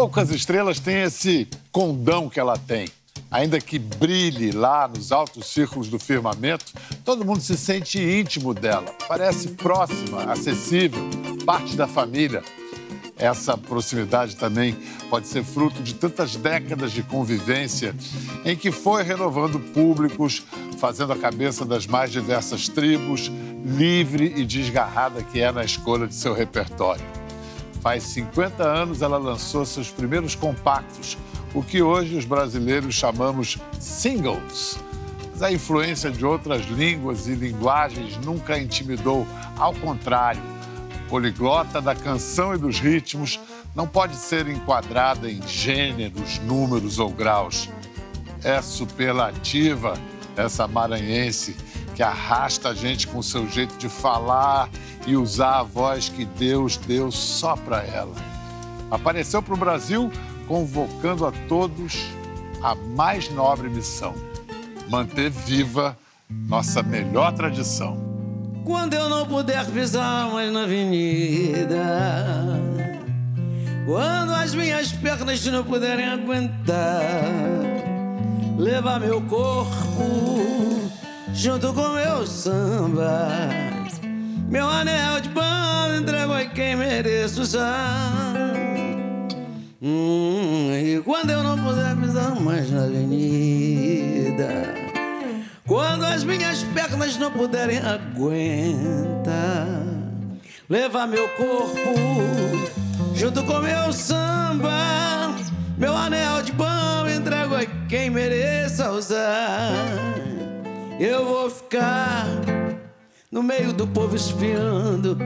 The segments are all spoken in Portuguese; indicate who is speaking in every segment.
Speaker 1: Poucas estrelas têm esse condão que ela tem. Ainda que brilhe lá nos altos círculos do firmamento, todo mundo se sente íntimo dela. Parece próxima, acessível, parte da família. Essa proximidade também pode ser fruto de tantas décadas de convivência em que foi renovando públicos, fazendo a cabeça das mais diversas tribos, livre e desgarrada que é na escolha de seu repertório. Faz 50 anos ela lançou seus primeiros compactos, o que hoje os brasileiros chamamos singles. Mas a influência de outras línguas e linguagens nunca a intimidou, ao contrário poliglota da canção e dos ritmos, não pode ser enquadrada em gêneros, números ou graus. É superlativa essa maranhense que arrasta a gente com seu jeito de falar e usar a voz que Deus deu só para ela. Apareceu para o Brasil convocando a todos a mais nobre missão: manter viva nossa melhor tradição.
Speaker 2: Quando eu não puder pisar mais na avenida, quando as minhas pernas não puderem aguentar, levar meu corpo junto com meu samba, meu anel de pano entrego a quem mereço usar. Hum, e quando eu não puder pisar mais na avenida quando as minhas pernas não puderem aguentar, levar meu corpo junto com meu samba, meu anel de pão entrego a quem mereça usar. Eu vou ficar no meio do povo espiando,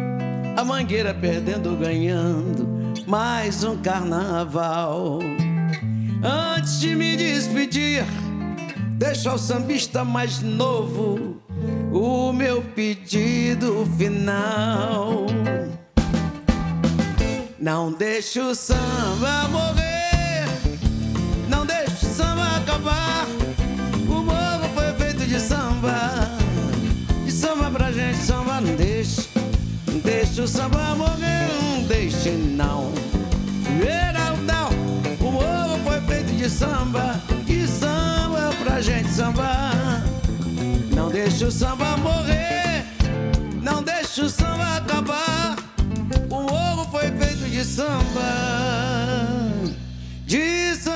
Speaker 2: a mangueira perdendo, ganhando mais um carnaval. Antes de me despedir Deixa ao sambista mais novo o meu pedido final. Não deixe o samba morrer, o samba morrer, não. Veraldão, o morro foi feito de samba pra gente sambar. Não deixa o samba morrer, não deixa o samba acabar. O morro foi feito de samba, de samba,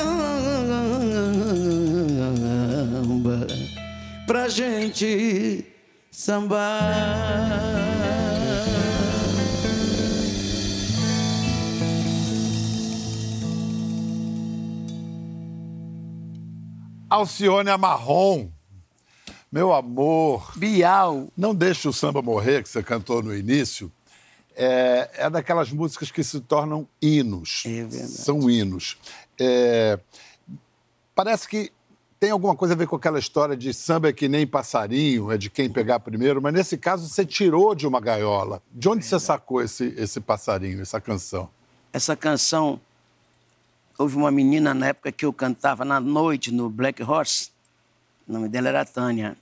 Speaker 2: pra gente sambar.
Speaker 1: Alcione Marrom. Meu amor.
Speaker 2: Bial.
Speaker 1: Não deixe o samba morrer, que você cantou no início. É, é daquelas músicas que se tornam hinos.
Speaker 2: É verdade.
Speaker 1: São hinos. É, parece que tem alguma coisa a ver com aquela história de samba é que nem passarinho, é de quem pegar primeiro, mas nesse caso você tirou de uma gaiola. De onde é você sacou esse, esse passarinho, essa canção?
Speaker 2: Essa canção houve uma menina na época que eu cantava na noite no Black Horse, o nome dela era Tânia,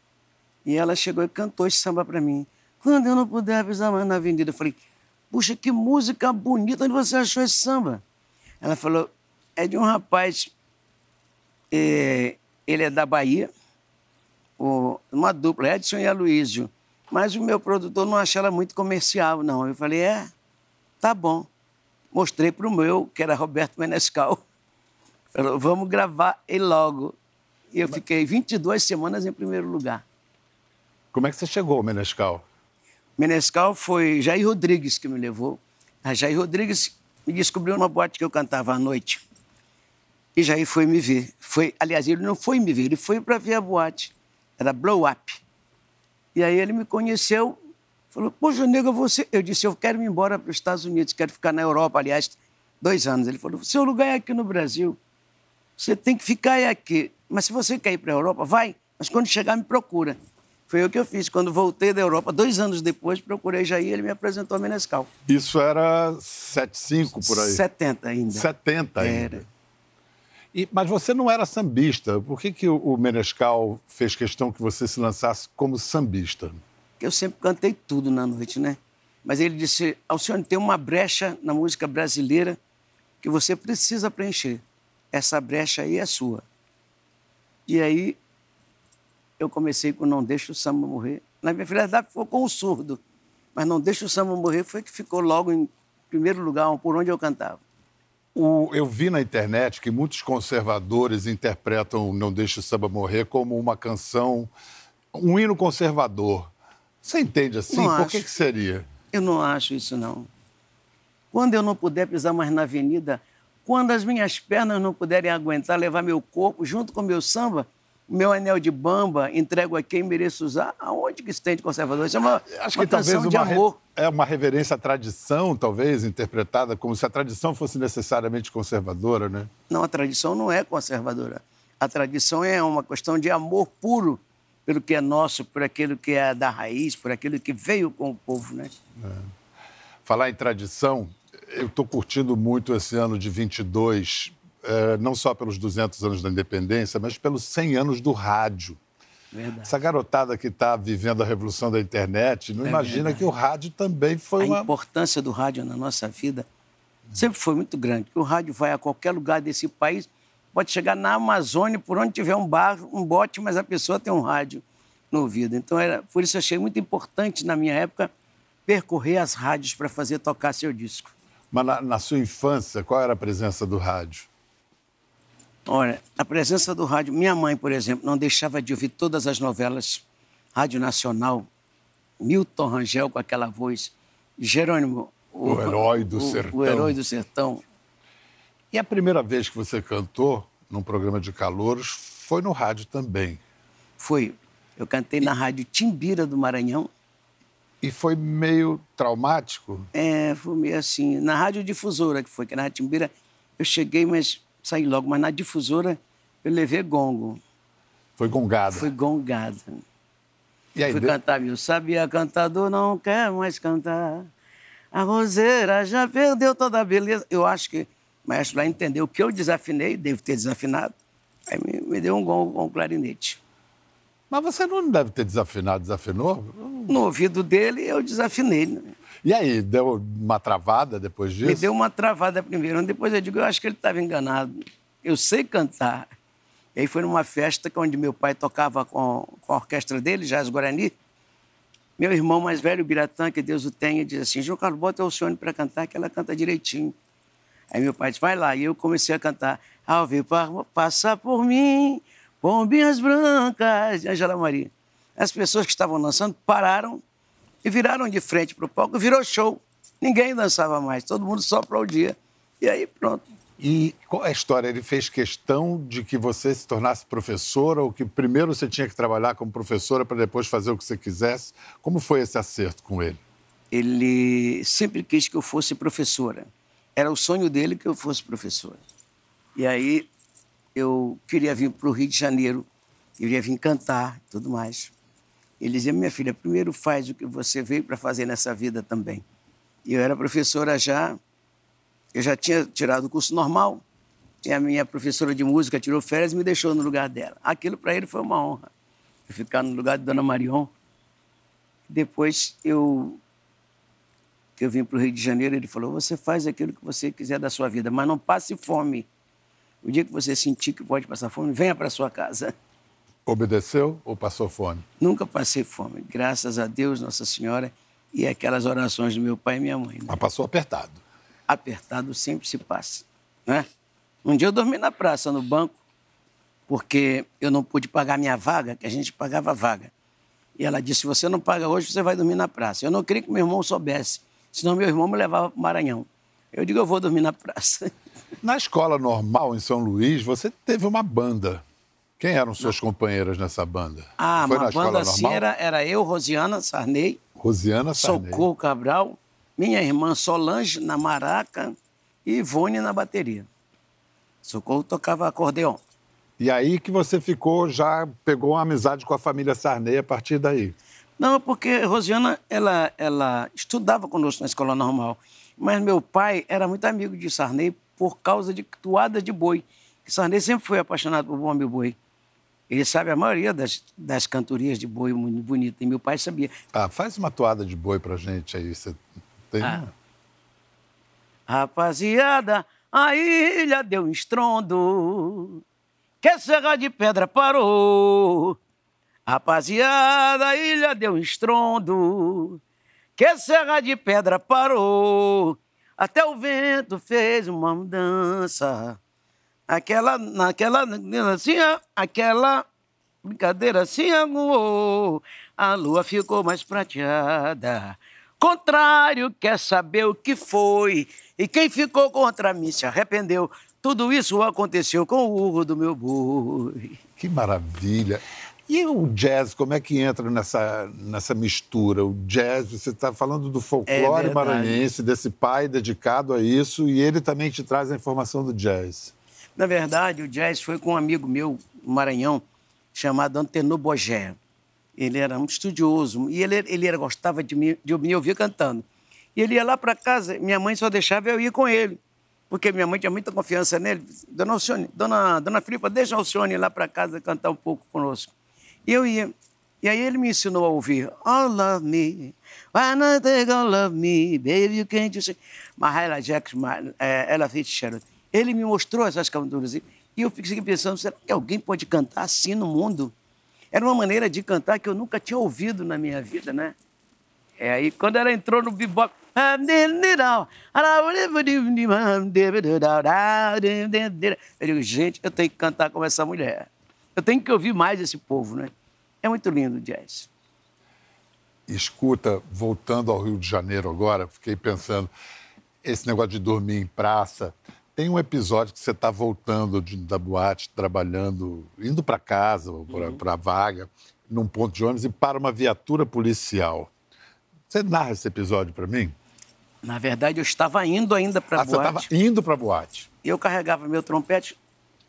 Speaker 2: e ela chegou e cantou esse samba para mim. Quando eu não puder avisar mais na avenida, eu falei, puxa, que música bonita, onde você achou esse samba? Ela falou, é de um rapaz, é, ele é da Bahia, uma dupla, Edson e Aloysio, mas o meu produtor não acha ela muito comercial, não. Eu falei, é, tá bom. Mostrei para o meu, que era Roberto Menescal. Falou, vamos gravar ele logo. E eu fiquei 22 semanas em primeiro lugar.
Speaker 1: Como é que você chegou, Menescal?
Speaker 2: Menescal foi Jair Rodrigues que me levou. A Jair Rodrigues me descobriu numa boate que eu cantava à noite. E Jair foi me ver. Foi, aliás, ele não foi me ver, ele foi para ver a boate. Era Blow Up. E aí ele me conheceu, falou: Poxa, nega, você. Eu disse: Eu quero ir embora para os Estados Unidos, quero ficar na Europa, aliás, dois anos. Ele falou: Seu lugar é aqui no Brasil. Você tem que ficar aqui. Mas se você quer ir para a Europa, vai. Mas quando chegar, me procura. Foi o que eu fiz. Quando voltei da Europa, dois anos depois, procurei Jair, ele me apresentou a Menescal.
Speaker 1: Isso era 75 por aí?
Speaker 2: 70 ainda.
Speaker 1: 70 ainda.
Speaker 2: Era.
Speaker 1: E, mas você não era sambista. Por que, que o Menescal fez questão que você se lançasse como sambista?
Speaker 2: Eu sempre cantei tudo na noite, né? Mas ele disse, Alcione, tem uma brecha na música brasileira que você precisa preencher. Essa brecha aí é sua. E aí eu comecei com Não Deixa o Samba Morrer. Na minha verdade, ficou com o surdo. Mas Não Deixa o Samba Morrer foi que ficou logo em primeiro lugar, por onde eu cantava.
Speaker 1: O, eu vi na internet que muitos conservadores interpretam Não Deixa o Samba Morrer como uma canção, um hino conservador. Você entende assim?
Speaker 2: Não
Speaker 1: Por
Speaker 2: acho.
Speaker 1: que, que seria?
Speaker 2: Eu não acho isso, não. Quando eu não puder pisar mais na avenida, quando as minhas pernas não puderem aguentar levar meu corpo junto com meu samba, meu anel de bamba, entrego a quem mereço usar, aonde que isso tem de conservador? Isso é uma,
Speaker 1: Acho
Speaker 2: uma
Speaker 1: que talvez
Speaker 2: de
Speaker 1: uma, re-
Speaker 2: amor.
Speaker 1: é uma reverência à tradição, talvez, interpretada como se a tradição fosse necessariamente conservadora, né?
Speaker 2: Não, a tradição não é conservadora. A tradição é uma questão de amor puro pelo que é nosso, por aquilo que é da raiz, por aquilo que veio com o povo, né?
Speaker 1: Falar em tradição, eu estou curtindo muito esse ano de 22, eh, não só pelos 200 anos da independência, mas pelos 100 anos do rádio.
Speaker 2: Verdade.
Speaker 1: Essa garotada que está vivendo a revolução da internet não
Speaker 2: É
Speaker 1: imagina
Speaker 2: verdade.
Speaker 1: que o rádio também foi
Speaker 2: A
Speaker 1: uma.
Speaker 2: importância do rádio na nossa vida sempre foi muito grande. O rádio vai a qualquer lugar desse país, pode chegar na Amazônia, por onde tiver um bar, um bote, mas a pessoa tem um rádio no ouvido. Então, era, por isso eu achei muito importante, na minha época, percorrer as rádios para fazer tocar seu disco.
Speaker 1: Mas na, na sua infância, qual era a presença do rádio?
Speaker 2: Olha, a presença do rádio. Minha mãe, por exemplo, não deixava de ouvir todas as novelas Rádio Nacional, Milton Rangel com aquela voz, Jerônimo,
Speaker 1: O herói do
Speaker 2: o-
Speaker 1: sertão.
Speaker 2: O herói do sertão.
Speaker 1: E a primeira vez que você cantou num programa de calouros foi no rádio também.
Speaker 2: Foi. Eu cantei na rádio Timbira do Maranhão.
Speaker 1: E foi meio traumático?
Speaker 2: É, foi meio assim. Na rádio difusora, que foi, que na rádio Timbira, eu cheguei, mas saí logo. Mas na difusora, eu levei gongo.
Speaker 1: Foi gongada.
Speaker 2: Fui gongada.
Speaker 1: E aí,
Speaker 2: Fui
Speaker 1: de-
Speaker 2: cantar, viu? Sabia cantador, não quer mais cantar. A roseira já perdeu toda a beleza. Eu acho que o maestro lá entendeu que eu desafinei, devo ter desafinado. Aí me, me deu um gongo, um clarinete.
Speaker 1: Mas você não deve ter desafinado, desafinou?
Speaker 2: No ouvido dele, eu desafinei. né?
Speaker 1: E aí, deu uma travada depois disso?
Speaker 2: Me deu uma travada primeiro. Depois eu digo, eu acho que ele estava enganado. Eu sei cantar. E aí foi numa festa onde meu pai tocava com, com a orquestra dele, Jazz Guarani. Meu irmão mais velho, o Biratã, que Deus o tenha, diz assim, João Carlos, bota o Alcione para cantar, que ela canta direitinho. Aí meu pai disse, vai lá. E eu comecei a cantar, ao ver pa- passar por mim, pombinhas brancas, de Angela Maria. As pessoas que estavam dançando pararam e viraram de frente para o palco, virou show. Ninguém dançava mais, todo mundo só aplaudia. E aí pronto.
Speaker 1: E qual é a história? Ele fez questão de que você se tornasse professora ou que primeiro você tinha que trabalhar como professora para depois fazer o que você quisesse? Como foi esse acerto com ele?
Speaker 2: Ele sempre quis que eu fosse professora. Era o sonho dele que eu fosse professora. E aí eu queria vir para o Rio de Janeiro, queria vir cantar e tudo mais. Ele dizia, minha filha, primeiro faz o que você veio para fazer nessa vida também. E eu era professora já, eu já tinha tirado o curso normal, e a minha professora de música tirou férias e me deixou no lugar dela. Aquilo para ele foi uma honra, ficar no lugar de Dona Marion. Depois eu que eu vim para o Rio de Janeiro, ele falou: você faz aquilo que você quiser da sua vida, mas não passe fome. O dia que você sentir que pode passar fome, venha para sua casa.
Speaker 1: Obedeceu ou passou fome?
Speaker 2: Nunca passei fome, graças a Deus, Nossa Senhora, e aquelas orações do meu pai e minha mãe. né?
Speaker 1: Mas passou apertado.
Speaker 2: Apertado sempre se passa. Né? Um dia eu dormi na praça, no banco, porque eu não pude pagar minha vaga, que a gente pagava vaga. E ela disse: se você não paga hoje, você vai dormir na praça. Eu não queria que meu irmão soubesse, senão meu irmão me levava para o Maranhão. Eu digo: eu vou dormir na praça.
Speaker 1: Na escola normal em São Luís, você teve uma banda. Quem eram suas companheiras nessa banda?
Speaker 2: Ah,
Speaker 1: Foi
Speaker 2: uma
Speaker 1: na escola
Speaker 2: banda assim era, era eu, Rosiana Sarney,
Speaker 1: Rosiana Sarney.
Speaker 2: Socorro Cabral, minha irmã Solange na maraca e Ivone na bateria. Socorro tocava acordeon.
Speaker 1: E aí que você ficou, já pegou uma amizade com a família Sarney a partir daí.
Speaker 2: Não, porque Rosiana, ela, ela estudava conosco na escola normal. Mas meu pai era muito amigo de Sarney por causa de toadas de boi. Sarney sempre foi apaixonado por bomba e boi. Ele sabe a maioria das, das cantorias de boi muito bonita. E meu pai sabia.
Speaker 1: Ah, faz uma toada de boi pra gente aí. Você tem
Speaker 2: Ah.
Speaker 1: uma?
Speaker 2: Rapaziada, a ilha deu um estrondo, que a Serra de Pedra parou. Rapaziada, a ilha deu um estrondo, que a Serra de Pedra parou. Até o vento fez uma mudança. Aquela, naquela, assim, aquela brincadeira assim, a lua ficou mais prateada. Contrário, quer saber o que foi. E quem ficou contra mim se arrependeu. Tudo isso aconteceu com o urro do meu boi.
Speaker 1: Que maravilha. E o jazz, como é que entra nessa, nessa mistura? O jazz, você está falando do folclore é maranhense, desse pai dedicado a isso, e ele também te traz a informação do jazz.
Speaker 2: Na verdade, o jazz foi com um amigo meu, Maranhão, chamado Antenor Bogé. Ele era muito estudioso e ele, ele era, gostava de me, de me ouvir cantando. E ele ia lá para casa, minha mãe só deixava eu ir com ele, porque minha mãe tinha muita confiança nele. Dona Alcione, Dona, Dona Filipa, deixa a Alcione ir lá para casa cantar um pouco conosco. E eu ia. E aí ele me ensinou a ouvir Oh, love me, why not they gonna love me, baby, you can't just... Mahalia Jackson, é, Ella Fitzgerald. Ele me mostrou essas cantoras e eu fiquei pensando, será que alguém pode cantar assim no mundo? Era uma maneira de cantar que eu nunca tinha ouvido na minha vida, né? É aí quando ela entrou no bebop, eu digo, gente, eu tenho que cantar como essa mulher. Eu tenho que ouvir mais esse povo, né? É muito lindo o jazz.
Speaker 1: Escuta, voltando ao Rio de Janeiro agora, fiquei pensando, esse negócio de dormir em praça, tem um episódio que você está voltando de, da boate, trabalhando, indo para casa, para a vaga, num ponto de ônibus e para uma viatura policial. Você narra esse episódio para mim?
Speaker 2: Na verdade, eu estava indo ainda para a
Speaker 1: ah,
Speaker 2: boate.
Speaker 1: Você estava indo para a boate.
Speaker 2: Eu carregava meu trompete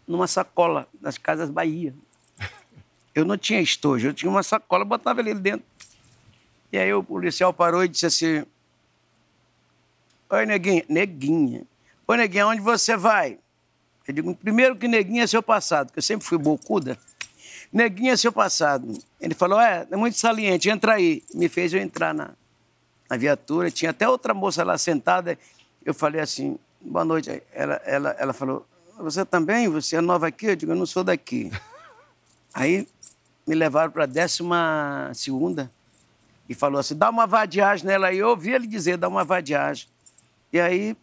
Speaker 2: numa sacola das Casas Bahia. Eu não tinha estojo, eu tinha uma sacola, botava ele dentro. E aí o policial parou e disse assim: Oi, neguinha. Neguinha. Ô, Neguinha, onde você vai? Eu digo, primeiro que Neguinha é seu passado, porque eu sempre fui bocuda. Neguinha é seu passado. Ele falou, é, é muito saliente, entra aí. Me fez eu entrar na, na viatura, tinha até outra moça lá sentada. Eu falei assim, boa noite. Ela, ela, ela falou, você também? Você é nova aqui? Eu digo, eu não sou daqui. aí me levaram para a décima segunda e falou assim, dá uma vadiagem nela. E eu ouvi ele dizer, dá uma vadiagem. E aí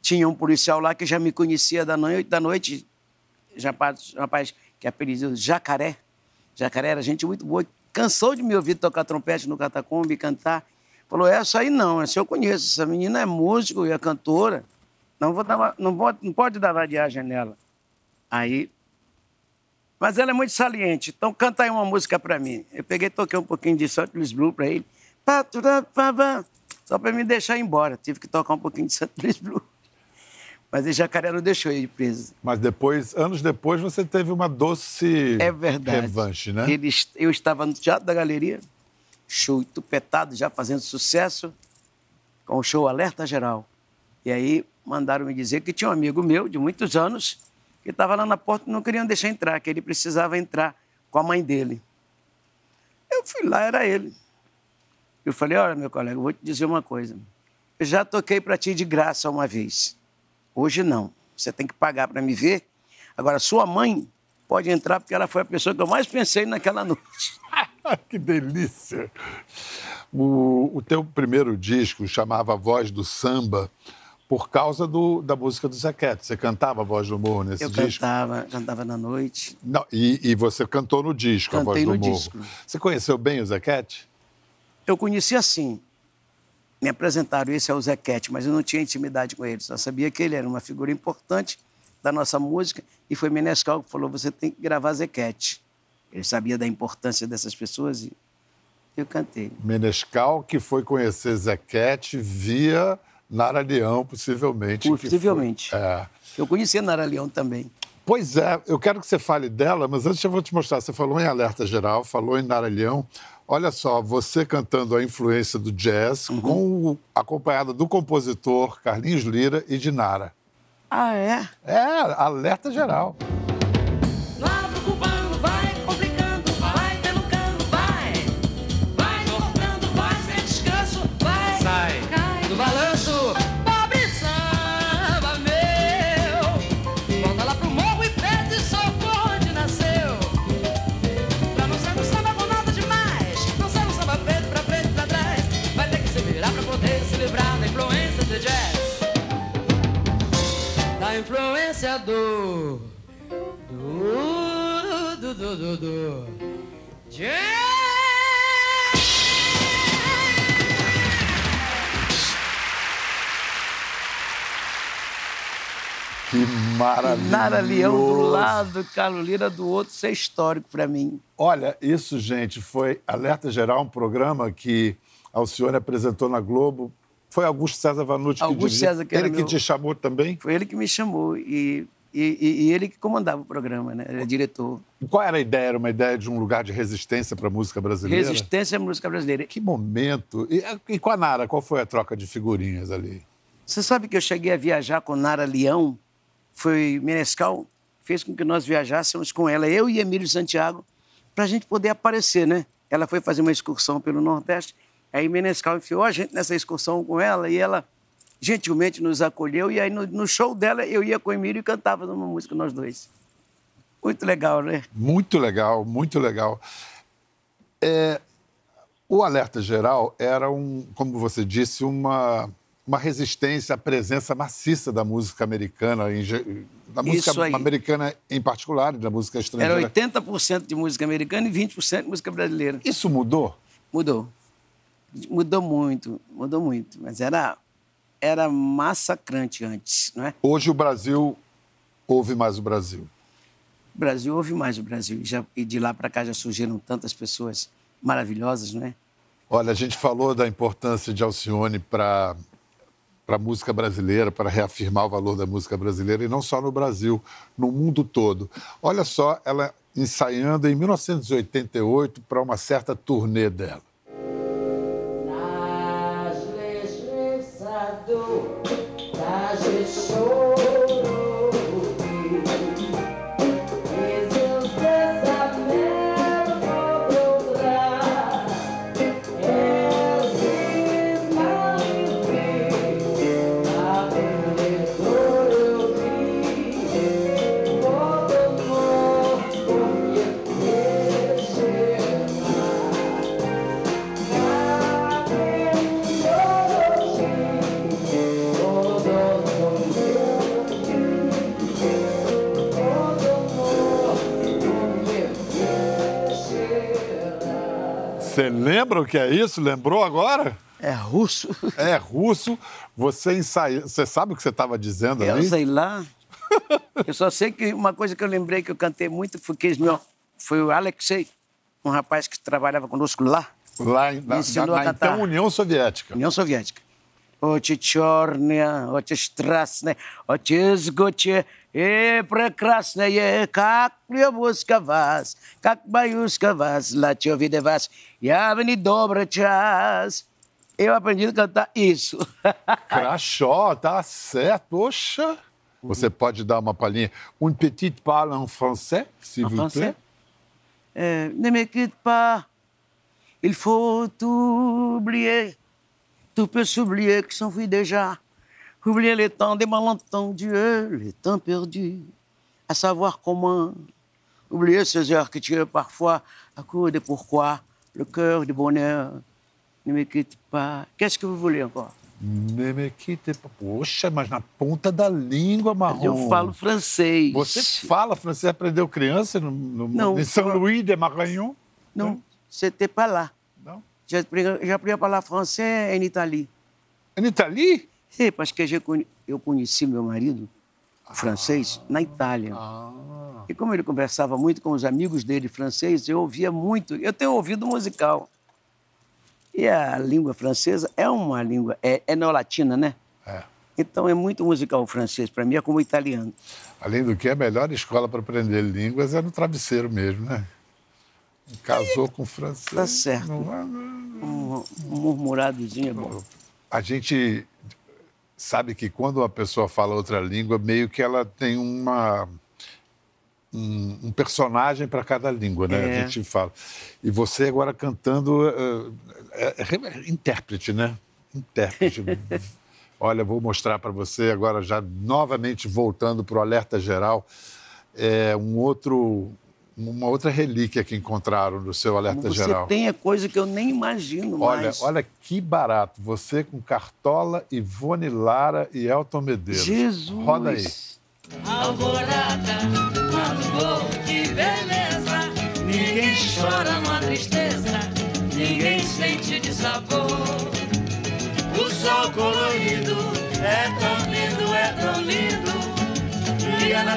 Speaker 2: tinha um policial lá que já me conhecia da noite, da noite rapaz, rapaz que é apelido Jacaré. Jacaré era gente muito boa, cansou de me ouvir tocar trompete no catacombe, cantar. Falou, essa aí não, essa eu conheço, essa menina é músico e é cantora. Não, vou dar, não, pode, não pode dar vadiagem nela. Aí, mas ela é muito saliente, então canta aí uma música para mim. Eu peguei toquei um pouquinho de Santos Blue para ele, só para me deixar embora. Tive que tocar um pouquinho de Santos Blue. Mas em Jacaré não deixou ele preso.
Speaker 1: Mas depois, anos depois, você teve uma doce
Speaker 2: é verdade.
Speaker 1: revanche, né?
Speaker 2: eu estava no Teatro da Galeria, show tupetado, já fazendo sucesso, com o show Alerta Geral. E aí mandaram me dizer que tinha um amigo meu, de muitos anos, que estava lá na porta e não queriam deixar entrar, que ele precisava entrar com a mãe dele. Eu fui lá, era ele. Eu falei, olha, meu colega, vou te dizer uma coisa. Eu já toquei para ti de graça uma vez. Hoje não. Você tem que pagar para me ver. Agora, sua mãe pode entrar porque ela foi a pessoa que eu mais pensei naquela noite.
Speaker 1: que delícia! O, o teu primeiro disco chamava Voz do Samba por causa do, da música do Zequete. Você cantava a Voz do Morro nesse
Speaker 2: eu
Speaker 1: disco?
Speaker 2: Eu cantava, cantava na noite.
Speaker 1: Não, e, e, você cantou no disco
Speaker 2: Cantei
Speaker 1: a Voz do
Speaker 2: no
Speaker 1: Morro.
Speaker 2: Disco.
Speaker 1: Você conheceu bem o Zequete?
Speaker 2: Eu conheci assim me apresentaram, esse é o Zequete, mas eu não tinha intimidade com ele, só sabia que ele era uma figura importante da nossa música e foi Menescal que falou, você tem que gravar Zequete. Ele sabia da importância dessas pessoas e eu cantei.
Speaker 1: Menescal que foi conhecer Zequete via Nara Leão, possivelmente.
Speaker 2: Possivelmente.
Speaker 1: Foi... É.
Speaker 2: Eu conhecia Nara Leão também.
Speaker 1: Pois é, eu quero que você fale dela, mas antes eu vou te mostrar. Você falou em Alerta Geral, falou em Nara Leão. Olha só, você cantando a influência do jazz, uhum. com, acompanhada do compositor Carlinhos Lira e de Nara.
Speaker 2: Ah, é?
Speaker 1: É, alerta geral.
Speaker 2: Influenciador. Do, do, do, do, do.
Speaker 1: Que maravilha!
Speaker 2: Nara Leão do lado, Carlos Lira do outro, isso é histórico para mim.
Speaker 1: Olha, isso, gente, foi Alerta Geral, um programa que Alcione apresentou na Globo. Foi Augusto César Vanucci
Speaker 2: Augusto
Speaker 1: que.
Speaker 2: César, que era
Speaker 1: Ele que
Speaker 2: meu-
Speaker 1: te chamou também?
Speaker 2: Foi ele que me chamou e, e, e- ele que comandava o programa, né? Ele é diretor.
Speaker 1: E Qual era a ideia? Era uma ideia de um lugar de resistência para a música brasileira?
Speaker 2: Resistência à música brasileira.
Speaker 1: Que momento! E, e com a Nara, qual foi a troca de figurinhas ali?
Speaker 2: Você sabe que eu cheguei a viajar com Nara Leão? Foi Menescal, fez com que nós viajássemos com ela, eu e Emílio Santiago, para a gente poder aparecer, né? Ela foi fazer uma excursão pelo Nordeste, aí Menescal enfiou a gente nessa excursão com ela e ela gentilmente nos acolheu. E aí no, no show dela eu ia com o Emílio e cantava uma música nós dois. Muito legal, né?
Speaker 1: Muito legal, muito legal. É, o Alerta Geral era, um, como você disse, uma, uma resistência à presença maciça da música americana, em da música americana em particular da música
Speaker 2: Era
Speaker 1: estrangeira.
Speaker 2: 80% de música americana e 20% de música brasileira.
Speaker 1: Isso mudou?
Speaker 2: Mudou. Mudou muito, mudou muito. Mas era, era massacrante antes, não é?
Speaker 1: Hoje o Brasil ouve mais o Brasil.
Speaker 2: O Brasil ouve mais o Brasil. E, já, e de lá para cá já surgiram tantas pessoas maravilhosas, não é?
Speaker 1: Olha, a gente falou da importância de Alcione para para a música brasileira, para reafirmar o valor da música brasileira, e não só no Brasil, no mundo todo. Olha só, ela ensaiando em 1988 para uma certa turnê dela. Lembra o que é isso? Lembrou agora?
Speaker 2: É russo.
Speaker 1: É russo. Você ensaia. Você sabe o que você estava dizendo
Speaker 2: Eu
Speaker 1: ali?
Speaker 2: sei lá. Eu só sei que uma coisa que eu lembrei que eu cantei muito foi, que, meu, foi o Alexei, um rapaz que trabalhava conosco lá,
Speaker 1: Lá em- na, na- na então União Soviética.
Speaker 2: União Soviética Очи черные, очи страстные, очи сгочи и прекрасные, как любовь вас, как боюсь вас, лачо виде вас, я в недобрый час. Eu aprendi a cantar isso.
Speaker 1: Crachó, tá certo. Oxa! Você pode dar uma palhinha. Un petit parle en français, s'il
Speaker 2: En
Speaker 1: vous
Speaker 2: français?
Speaker 1: plaît.
Speaker 2: Euh, ne me quitte pas, il faut oublier. Tout peut s'oublier qui s'enfuit déjà. Oublier les temps des malentendus, les temps perdus, à savoir comment. Oublier ces heures que tu es parfois à court de pourquoi, le cœur du bonheur. Ne me quitte pas. Qu'est-ce que vous voulez encore?
Speaker 1: Ne me quitte pas. Poxa, mas na ponta da língua, Marrom.
Speaker 2: Eu falo francês.
Speaker 1: Você fala francês, aprendeu criança no, no,
Speaker 2: Não,
Speaker 1: em São Luís de Maranhão?
Speaker 2: Non, c'était pas.
Speaker 1: Não?
Speaker 2: Appris, appris à parler français en Italie.
Speaker 1: Em Itali?
Speaker 2: Sim, parce que eu conhe- eu conheci meu marido, francês, na Itália.
Speaker 1: Ah.
Speaker 2: E como ele conversava muito com os amigos dele francês, eu ouvia muito. Eu tenho ouvido musical. E a língua francesa é uma língua, é, é neolatina, né?
Speaker 1: É.
Speaker 2: Então é muito musical o francês, para mim é como o italiano.
Speaker 1: Além do que, a melhor escola para aprender línguas é no travesseiro mesmo, né? Casou com francês.
Speaker 2: Tá certo.
Speaker 1: Não é-
Speaker 2: Um, um murmuradozinho é bom.
Speaker 1: A gente sabe que quando uma pessoa fala outra língua, meio que ela tem uma um, um personagem para cada língua, né?
Speaker 2: É.
Speaker 1: A gente fala. E você agora cantando é, é, é intérprete, né? Intérprete. Olha, vou mostrar para você agora já novamente voltando para o alerta geral, é um outro uma outra relíquia que encontraram no seu alerta
Speaker 2: Você
Speaker 1: geral.
Speaker 2: tem a coisa que eu nem imagino
Speaker 1: Olha,
Speaker 2: mais.
Speaker 1: olha que barato. Você com Cartola, Ivone Lara e Elton Medeiros.
Speaker 2: Jesus!
Speaker 1: Roda aí.
Speaker 3: Alvorada, amor, que beleza. Ninguém chora numa tristeza, ninguém sente de sabor.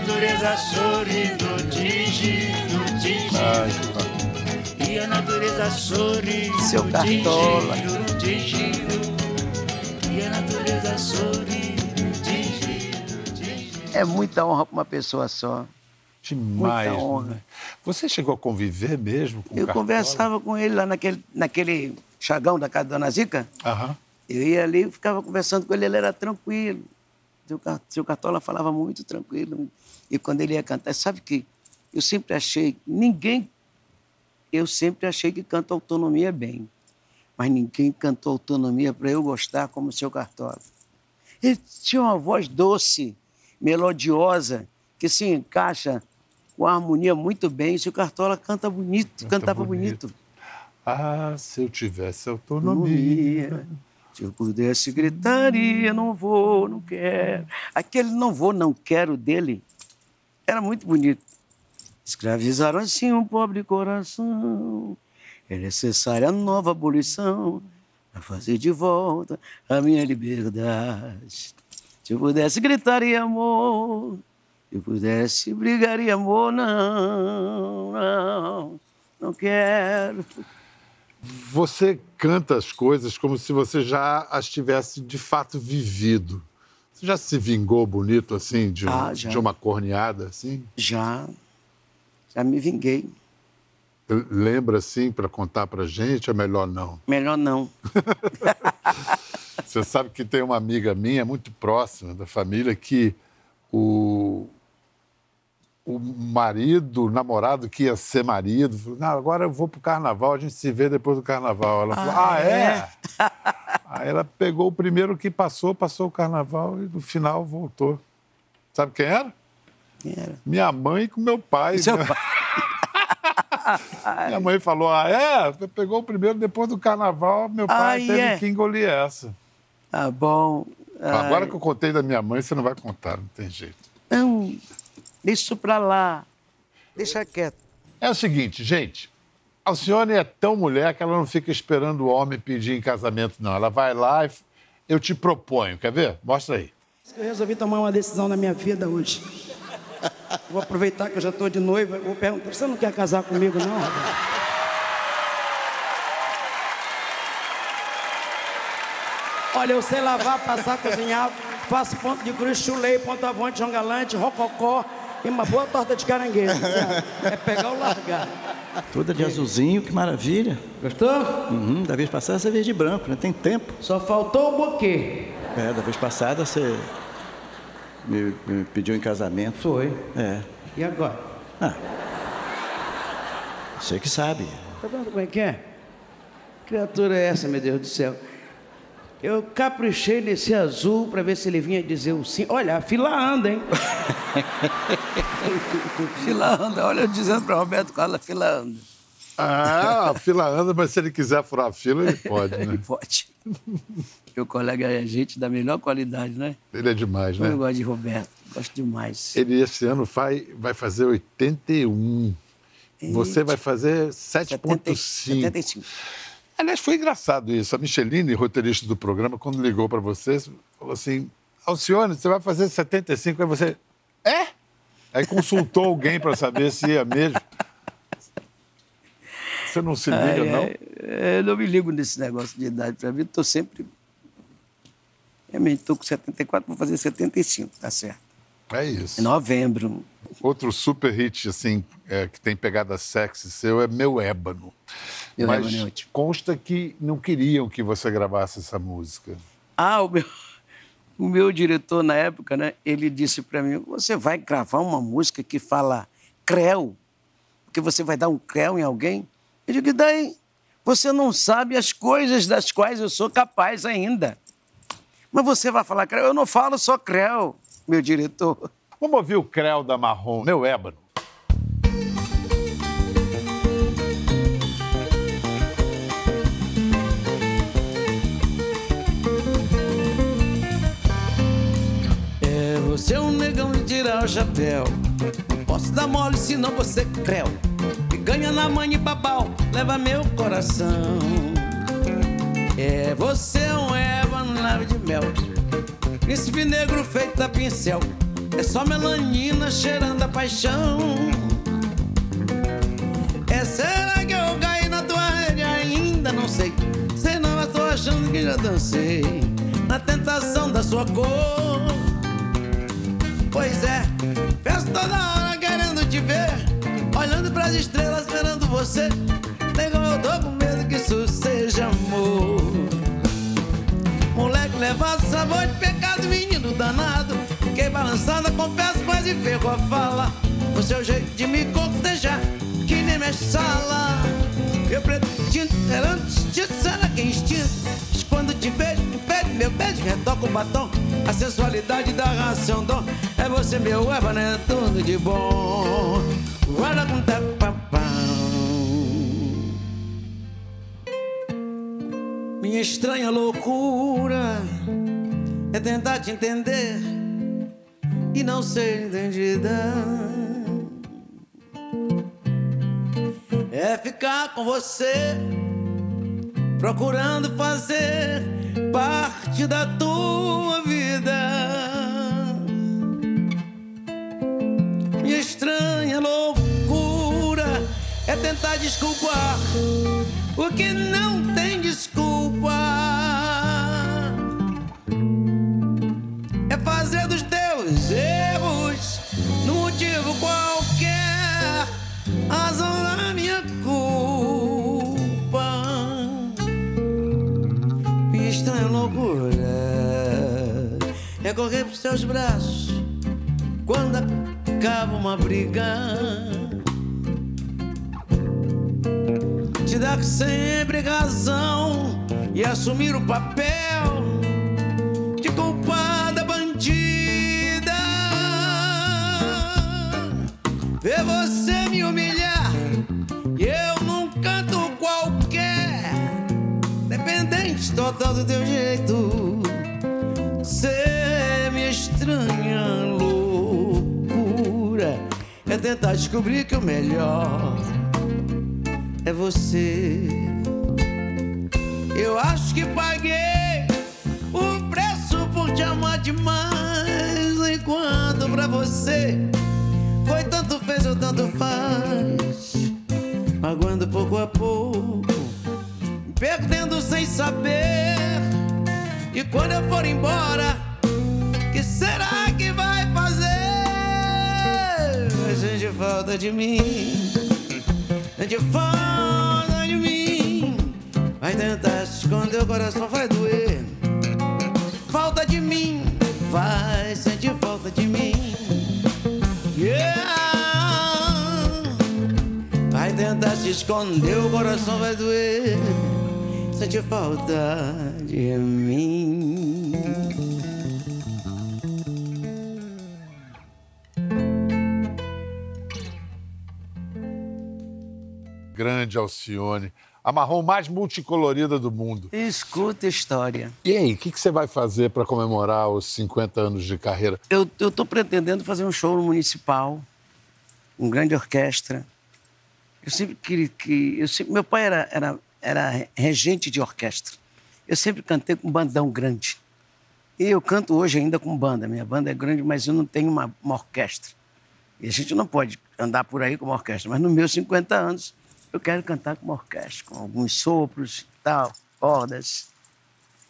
Speaker 3: Natureza sorrindo, tingindo, tingindo. E a natureza sorrindo,
Speaker 2: Seu Cartola.
Speaker 3: tingindo, tingindo. E a natureza sorrindo, tingindo, tingindo.
Speaker 2: É muita honra para uma pessoa só.
Speaker 1: Demais.
Speaker 2: Muita honra.
Speaker 1: né? Você chegou a conviver mesmo com o
Speaker 2: Eu
Speaker 1: Cartola?
Speaker 2: conversava com ele lá naquele, naquele chagão da casa da Dona Zica.
Speaker 1: Aham.
Speaker 2: Eu ia ali e ficava conversando com ele, ele era tranquilo. Seu Cartola falava muito tranquilo. E quando ele ia cantar, sabe que eu sempre achei, ninguém, eu sempre achei que canta autonomia bem. Mas ninguém cantou autonomia para eu gostar como o seu Cartola. Ele tinha uma voz doce, melodiosa, que se encaixa com a harmonia muito bem. O seu Cartola canta bonito,
Speaker 1: Canta
Speaker 2: cantava
Speaker 1: bonito.
Speaker 2: bonito.
Speaker 1: Ah, se eu tivesse autonomia.
Speaker 2: autonomia. Se eu pudesse, gritaria, não vou, não quero. Aquele não vou, não quero dele era muito bonito. Escravizaram assim um pobre coração. É necessária nova abolição para fazer de volta a minha liberdade. Se eu pudesse, gritaria amor. Se eu pudesse, brigaria amor. Não, não, não quero.
Speaker 1: Você canta as coisas como se você já as tivesse de fato vivido. Já se vingou bonito assim de, um-
Speaker 2: Ah,
Speaker 1: de uma corneada assim?
Speaker 2: Já, já me vinguei.
Speaker 1: Lembra assim para contar pra gente? É melhor não.
Speaker 2: Melhor não.
Speaker 1: Você sabe que tem uma amiga minha muito próxima da família que o o marido, o namorado que ia ser marido, falou: Não, agora eu vou pro carnaval, a gente se vê depois do carnaval. Ela falou: Ah, é? Ela pegou o primeiro que passou, passou o carnaval e no final voltou. Sabe quem era?
Speaker 2: Quem era?
Speaker 1: Minha mãe com meu pai.
Speaker 2: Seu pai.
Speaker 1: Minha mãe falou: Ah, é? Pegou o primeiro depois do carnaval, meu pai
Speaker 2: Ah,
Speaker 1: teve
Speaker 2: é?
Speaker 1: que engolir essa.
Speaker 2: Tá bom.
Speaker 1: Agora
Speaker 2: Ai,
Speaker 1: que eu contei da minha mãe, você não vai contar, não tem jeito.
Speaker 2: Não, deixa isso pra lá. Deixa quieto.
Speaker 1: É o seguinte, gente. Alcione é tão mulher que ela não fica esperando o homem pedir em casamento, não. Ela vai lá e eu te proponho. Quer ver? Mostra aí.
Speaker 4: Eu resolvi tomar uma decisão na minha vida hoje. Vou aproveitar que eu já estou de noiva. Vou perguntar: você não quer casar comigo, não? Olha, eu sei lavar, passar, cozinhar, faço ponto de cruz, chulei, ponto avante, João Galante, rococó e uma boa torta de caranguejo. sabe? É pegar ou largar.
Speaker 5: Toda de azulzinho, que maravilha.
Speaker 4: Gostou?
Speaker 5: Uhum, da vez passada você veio de branco, né? Tem tempo.
Speaker 4: Só faltou o buquê.
Speaker 5: É, da vez passada você me, me pediu em casamento.
Speaker 4: Foi.
Speaker 5: É.
Speaker 4: E agora?
Speaker 5: Ah. Você que sabe.
Speaker 4: Tá vendo como é que é? Criatura é essa, meu Deus do céu? Eu caprichei nesse azul para ver se ele vinha dizer o sim. Olha, a fila anda, hein?
Speaker 2: Fila anda. Olha eu dizendo pra Roberto Carlos, a fila anda.
Speaker 1: Ah, a fila anda, mas se ele quiser furar a fila, ele pode, né?
Speaker 2: Pode. Meu colega é gente da melhor qualidade, né?
Speaker 1: Ele é demais,
Speaker 2: Eu
Speaker 1: né?
Speaker 2: gosto de Roberto. Gosto demais.
Speaker 1: Ele esse ano vai, vai fazer 81. Você vai fazer 7,5.
Speaker 2: 75.
Speaker 1: Aliás, foi engraçado isso. A Micheline, roteirista do programa, quando ligou para você, falou assim: Alcione, você vai fazer 75. Aí você. É? Aí consultou alguém para saber se ia mesmo. Você não se liga,
Speaker 2: Ai,
Speaker 1: não?
Speaker 2: ai, eu não me ligo nesse negócio de idade. Pra mim, estou sempre. Realmente, estou com 74, vou fazer 75, tá certo.
Speaker 1: É isso.
Speaker 2: Em novembro.
Speaker 1: Outro super hit, assim, é, que tem pegada sexy seu é Meu Ébano.
Speaker 2: Meu
Speaker 1: Mas
Speaker 2: Ébano é ótimo.
Speaker 1: consta que não queriam que você gravasse essa música.
Speaker 2: Ah, o meu, o meu diretor na época, né? Ele disse para mim: você vai gravar uma música que fala creu, porque você vai dar um creu em alguém? Eu digo, e daí? Você não sabe as coisas das quais eu sou capaz ainda. Mas você vai falar creu? Eu não falo só creu, meu diretor.
Speaker 1: Vamos ouvir o Creu da Marrom, Meu Ébano.
Speaker 4: É você um negão de tirar
Speaker 2: o chapéu. Não posso dar mole, senão você creu. Me ganha na mãe e babau, leva meu coração. É você um Eva no nave de mel. Príncipe negro feito a pincel. É só melanina cheirando a paixão. É será que eu caí na tua rede? Ainda não sei. Sei não, mas tô achando que já dancei. Na tentação da sua cor. Pois é, peço toda hora querendo te ver. Olhando pras estrelas, esperando você. Negão, eu com Balançada, confesso, quase ferro a fala. O seu jeito de me cortejar, que nem minha sala. Eu pretendo, era instinto, será que é instinto? Mas Quando te vejo, impede meu beijo, retoca o batom. A sensualidade da ração dom. É você, meu eba, né? Tudo de bom. Guarda com tapapão. Minha estranha loucura é tentar te entender e não ser entendida. É ficar com você, procurando fazer parte da tua vida. Minha estranha loucura é tentar desculpar o que não tem desculpa. Correr pros seus braços quando acaba uma briga. te dar sempre razão e assumir o papel de culpada bandida. Ver você me humilhar e eu num canto qualquer, dependente total do teu jeito. Tentar descobrir que o melhor é você. Eu acho que paguei o preço por te amar demais. Enquanto pra você foi tanto fez ou tanto faz. Magoando pouco a pouco, perdendo sem saber. E quando eu for embora, que será que vai fazer? Sentir falta de mim. Sente falta de mim. Vai tentar se esconder, o coração vai doer. Falta de mim, vai sentir falta de mim. Yeah. Vai tentar se esconder, o coração vai doer. Sente falta de mim.
Speaker 1: Grande Alcione. A marrom mais multicolorida do mundo.
Speaker 2: Escuta a história.
Speaker 1: E aí, o que, que você vai fazer para comemorar os 50 anos de carreira?
Speaker 2: Eu estou pretendendo fazer um show no municipal, um grande orquestra. Eu sempre queria que. Eu sempre, meu pai era, era, era regente de orquestra. Eu sempre cantei com bandão grande. E eu canto hoje ainda com banda. Minha banda é grande, mas eu não tenho uma, uma orquestra. E a gente não pode andar por aí com uma orquestra. Mas nos meus 50 anos, eu quero cantar com uma orquestra, com alguns sopros e tal, cordas.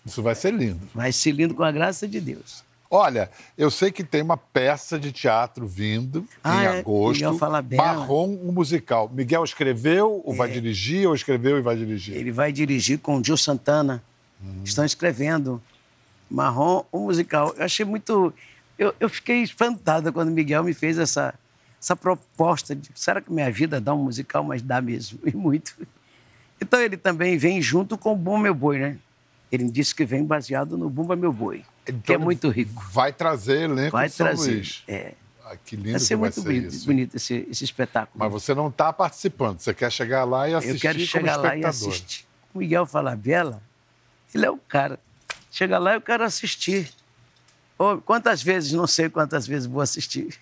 Speaker 1: Isso vai ser lindo.
Speaker 2: Vai ser lindo com a graça de Deus.
Speaker 1: Olha, eu sei que tem uma peça de teatro vindo
Speaker 2: Ah,
Speaker 1: em
Speaker 2: é,
Speaker 1: agosto.
Speaker 2: Miguel Falabella.
Speaker 1: Marrom, um musical. Miguel escreveu ou vai dirigir, ou escreveu e vai dirigir?
Speaker 2: Ele vai dirigir com o Gil Santana. Estão escrevendo Marrom, um musical. Eu achei muito. Eu, eu fiquei espantada quando o Miguel me fez essa, essa proposta de será que minha vida dá um musical, mas dá mesmo, e muito. Então ele também vem junto com o Bumba Meu Boi, né? Ele disse que vem baseado no Bumba Meu Boi, que é
Speaker 1: Então,
Speaker 2: muito rico.
Speaker 1: Vai trazer elenco
Speaker 2: Vai
Speaker 1: São
Speaker 2: trazer.
Speaker 1: Luís.
Speaker 2: É.
Speaker 1: Ah, que lindo
Speaker 2: Vai ser
Speaker 1: que vai
Speaker 2: muito
Speaker 1: ser
Speaker 2: bonito,
Speaker 1: isso.
Speaker 2: bonito esse, esse espetáculo.
Speaker 1: Mas você não está participando, você quer chegar lá e assistir
Speaker 2: Eu quero
Speaker 1: como
Speaker 2: chegar lá e assistir. O Miguel Falabella, ele é o cara. Chega lá, eu quero assistir. Quantas vezes, não sei quantas vezes vou assistir.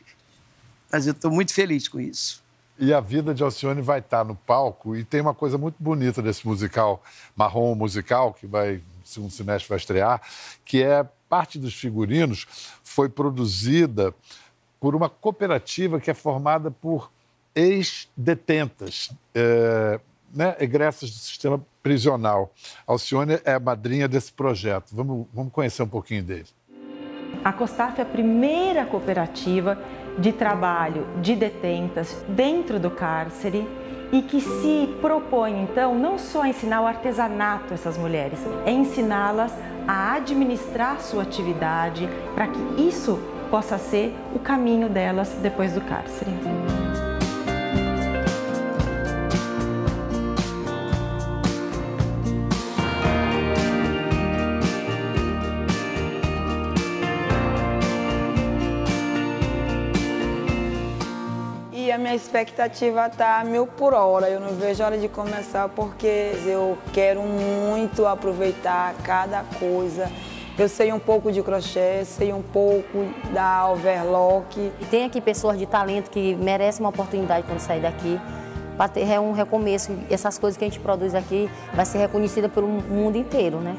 Speaker 2: Mas eu estou muito feliz com isso.
Speaker 1: E a vida de Alcione vai estar no palco e tem uma coisa muito bonita desse musical, Marrom Musical, que vai, segundo semestre vai estrear, que é parte dos figurinos foi produzida por uma cooperativa que é formada por ex-detentas, é, né, egressas do sistema prisional. Alcione é a madrinha desse projeto. Vamos, vamos conhecer um pouquinho dele.
Speaker 6: A COSTAF é a primeira cooperativa de trabalho de detentas dentro do cárcere e que se propõe então não só ensinar o artesanato a essas mulheres, é ensiná-las a administrar sua atividade para que isso possa ser o caminho delas depois do cárcere.
Speaker 7: E a minha expectativa tá mil por hora. Eu não vejo a hora de começar porque eu quero muito aproveitar cada coisa. Eu sei um pouco de crochê, sei um pouco da overlock.
Speaker 8: Tem aqui pessoas de talento que merecem uma oportunidade quando sair daqui. Para ter um recomeço. Essas coisas que a gente produz aqui vai ser reconhecida pelo mundo inteiro, né?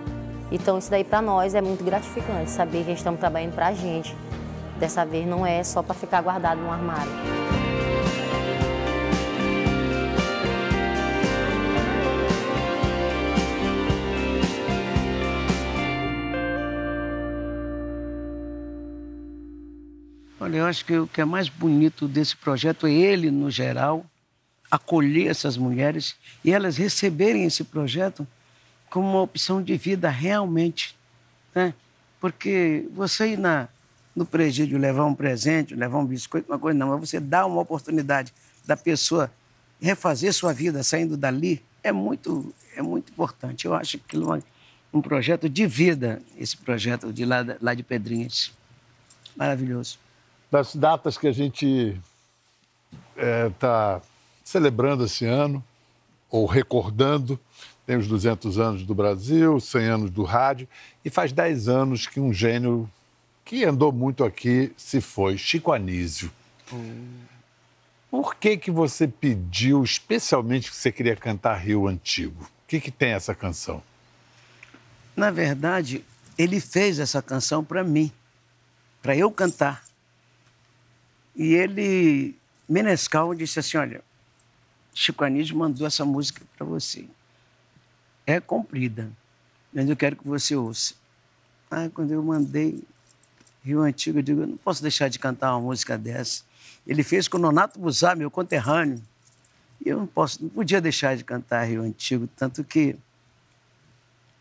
Speaker 8: Então isso daí para nós é muito gratificante, saber que estamos trabalhando para a gente. Dessa vez não é só para ficar guardado no armário.
Speaker 2: Olha, eu acho que o que é mais bonito desse projeto é ele, no geral, acolher essas mulheres e elas receberem esse projeto como uma opção de vida realmente. Né? Porque você ir na, no presídio levar um presente, levar um biscoito, uma coisa não, mas você dá uma oportunidade da pessoa refazer sua vida saindo dali, é muito, é muito importante. Eu acho que é um projeto de vida, esse projeto de lá, lá de Pedrinhas. Maravilhoso.
Speaker 1: Das datas que a gente está celebrando esse ano, ou recordando, tem os 200 anos do Brasil, 100 anos do rádio, e faz 10 anos que um gênio que andou muito aqui se foi, Chico Anísio. Por que, que você pediu especialmente que você queria cantar Rio Antigo? O que, que tem essa canção?
Speaker 2: Na verdade, ele fez essa canção para mim, para eu cantar. E ele, Menescal, disse assim: Olha, Chico Anísio mandou essa música para você. É comprida, mas eu quero que você ouça. Ah, quando eu mandei Rio Antigo, eu digo: Eu não posso deixar de cantar uma música dessa. Ele fez com o Nonato Buzar, meu conterrâneo. E eu não, posso, não podia deixar de cantar Rio Antigo, tanto que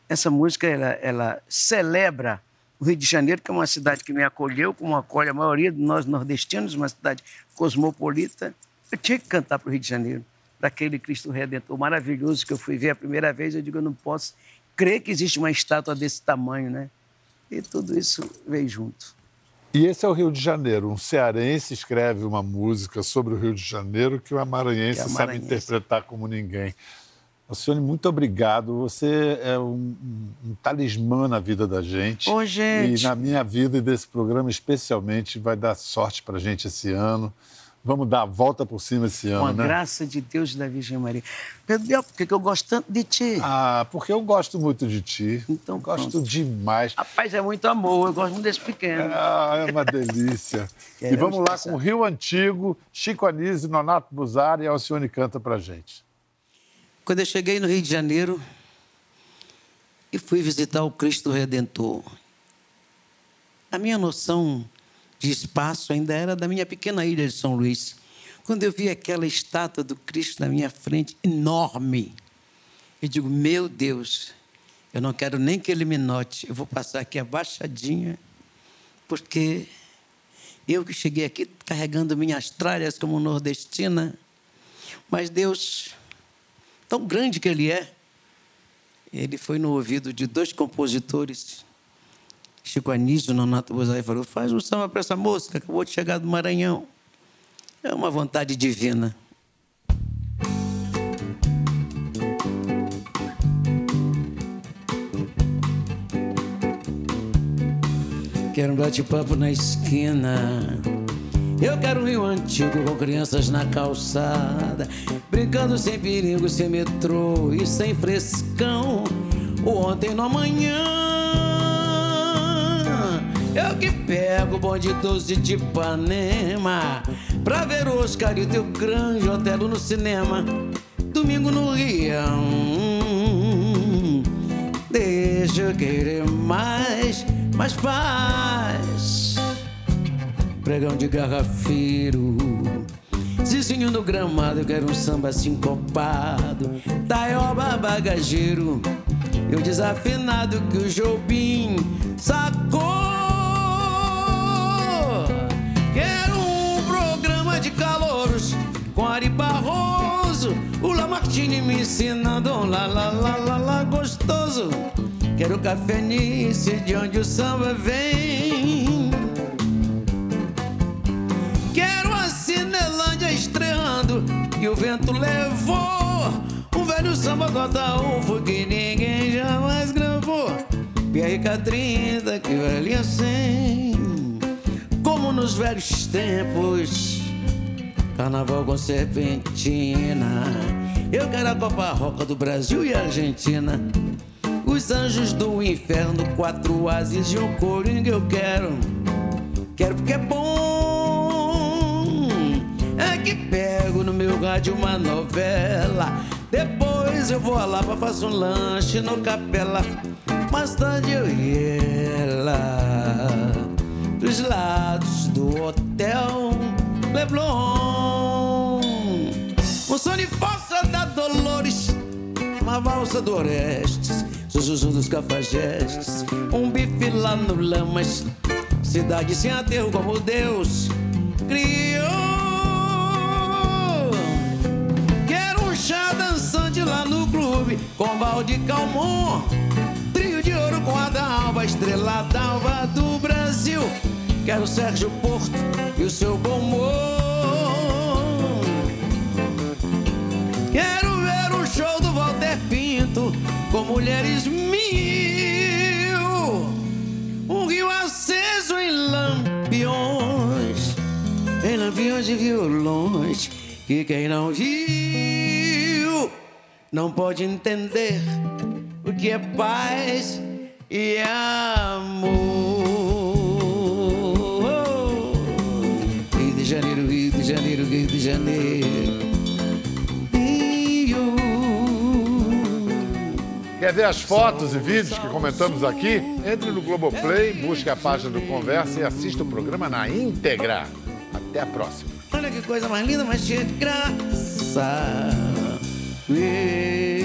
Speaker 2: essa música ela, ela celebra o Rio de Janeiro, que é uma cidade que me acolheu, como acolhe a maioria de nós nordestinos, uma cidade cosmopolita. Eu tinha que cantar para o Rio de Janeiro, para aquele Cristo Redentor maravilhoso que eu fui ver a primeira vez. Eu digo, eu não posso crer que existe uma estátua desse tamanho, né? E tudo isso veio junto.
Speaker 1: E esse é o Rio de Janeiro. Um cearense escreve uma música sobre o Rio de Janeiro que o maranhense
Speaker 2: Que é
Speaker 1: sabe
Speaker 2: maranhense.
Speaker 1: interpretar como ninguém. Alcione, muito obrigado. Você é um, um- um talismã na vida da gente.
Speaker 2: Ô, gente.
Speaker 1: E na minha vida e desse programa especialmente vai dar sorte para a gente esse ano. Vamos dar a volta por cima esse
Speaker 2: Com
Speaker 1: ano,
Speaker 2: a
Speaker 1: né?
Speaker 2: graça de Deus e da Virgem Maria. Pedro por que eu gosto tanto de ti?
Speaker 1: Ah, porque eu gosto muito de ti.
Speaker 2: Então,
Speaker 1: gosto
Speaker 2: pronto.
Speaker 1: demais.
Speaker 2: Rapaz, é muito amor. Eu gosto muito desse pequeno.
Speaker 1: Ah, é uma delícia. e vamos lá
Speaker 2: passar.
Speaker 1: com Rio Antigo, Chico Anísio, Nonato Buzari e Alcione canta pra gente.
Speaker 2: Quando eu cheguei no Rio de Janeiro e fui visitar o Cristo Redentor, a minha noção de espaço ainda era da minha pequena ilha de São Luís. Quando eu vi aquela estátua do Cristo na minha frente, enorme, eu digo: Meu Deus, eu não quero nem que ele me note, eu vou passar aqui abaixadinha, porque eu que cheguei aqui carregando minhas tralhas como nordestina, mas Deus tão grande que ele é, ele foi no ouvido de dois compositores, Chico Anísio e Nonato Bozai, falou: faz um samba para essa que acabou de chegar do Maranhão. É uma vontade divina. Quero um bate-papo na esquina Eu quero um rio antigo com crianças na calçada, brincando sem perigo, sem metrô e sem frescão. O ontem no amanhã. Eu que pego o bonde doce de Ipanema Pra ver o Oscar e o teu grande Otelo no cinema Domingo no Rio Deixa eu querer mais, mais paz Pregão de garrafeiro Zizinho no gramado, eu quero um samba sincopado Taioba bagageiro E o desafinado que o Jobim sacou Quero um programa de calouros com Ari Barroso, o Lamartine me ensinando um lá, lá, lá, lá, lá, gostoso. Quero café nice de onde o samba vem. E o vento levou um velho samba gota ovo que ninguém jamais gravou. PRK30 que valia 100 como nos velhos tempos. Carnaval com serpentina. Eu quero a Copa Roca do Brasil e Argentina. Os anjos do inferno, quatro ases e um coringa eu quero. Quero porque é bom. Pego no meu rádio uma novela. Depois eu vou lá pra fazer um lanche no capela. Mais tarde eu e ela dos lados do hotel Leblon. Um Sony Fossa da Dolores, uma valsa do Orestes, Zuzuzu dos Cafajestes, um bife lá no Lamas, cidade sem aterro como Deus criou. Clube, com balde calmon, trio de ouro com a da alva, estrela d'alva do Brasil. Quero Sérgio Porto e o seu bom humor. Quero ver o show do Walter Pinto com mulheres mil. Um rio aceso em lampiões, em lampiões de violões. Que quem não viu não pode entender o que é paz e amor. Rio de Janeiro, Rio de Janeiro, Rio de Janeiro. Rio.
Speaker 1: Quer ver as fotos e vídeos que comentamos aqui? Entre no Globoplay, busque a página do Conversa e assista o programa na íntegra. Até a próxima.
Speaker 2: Olha que coisa mais linda, mais cheia de graça. We.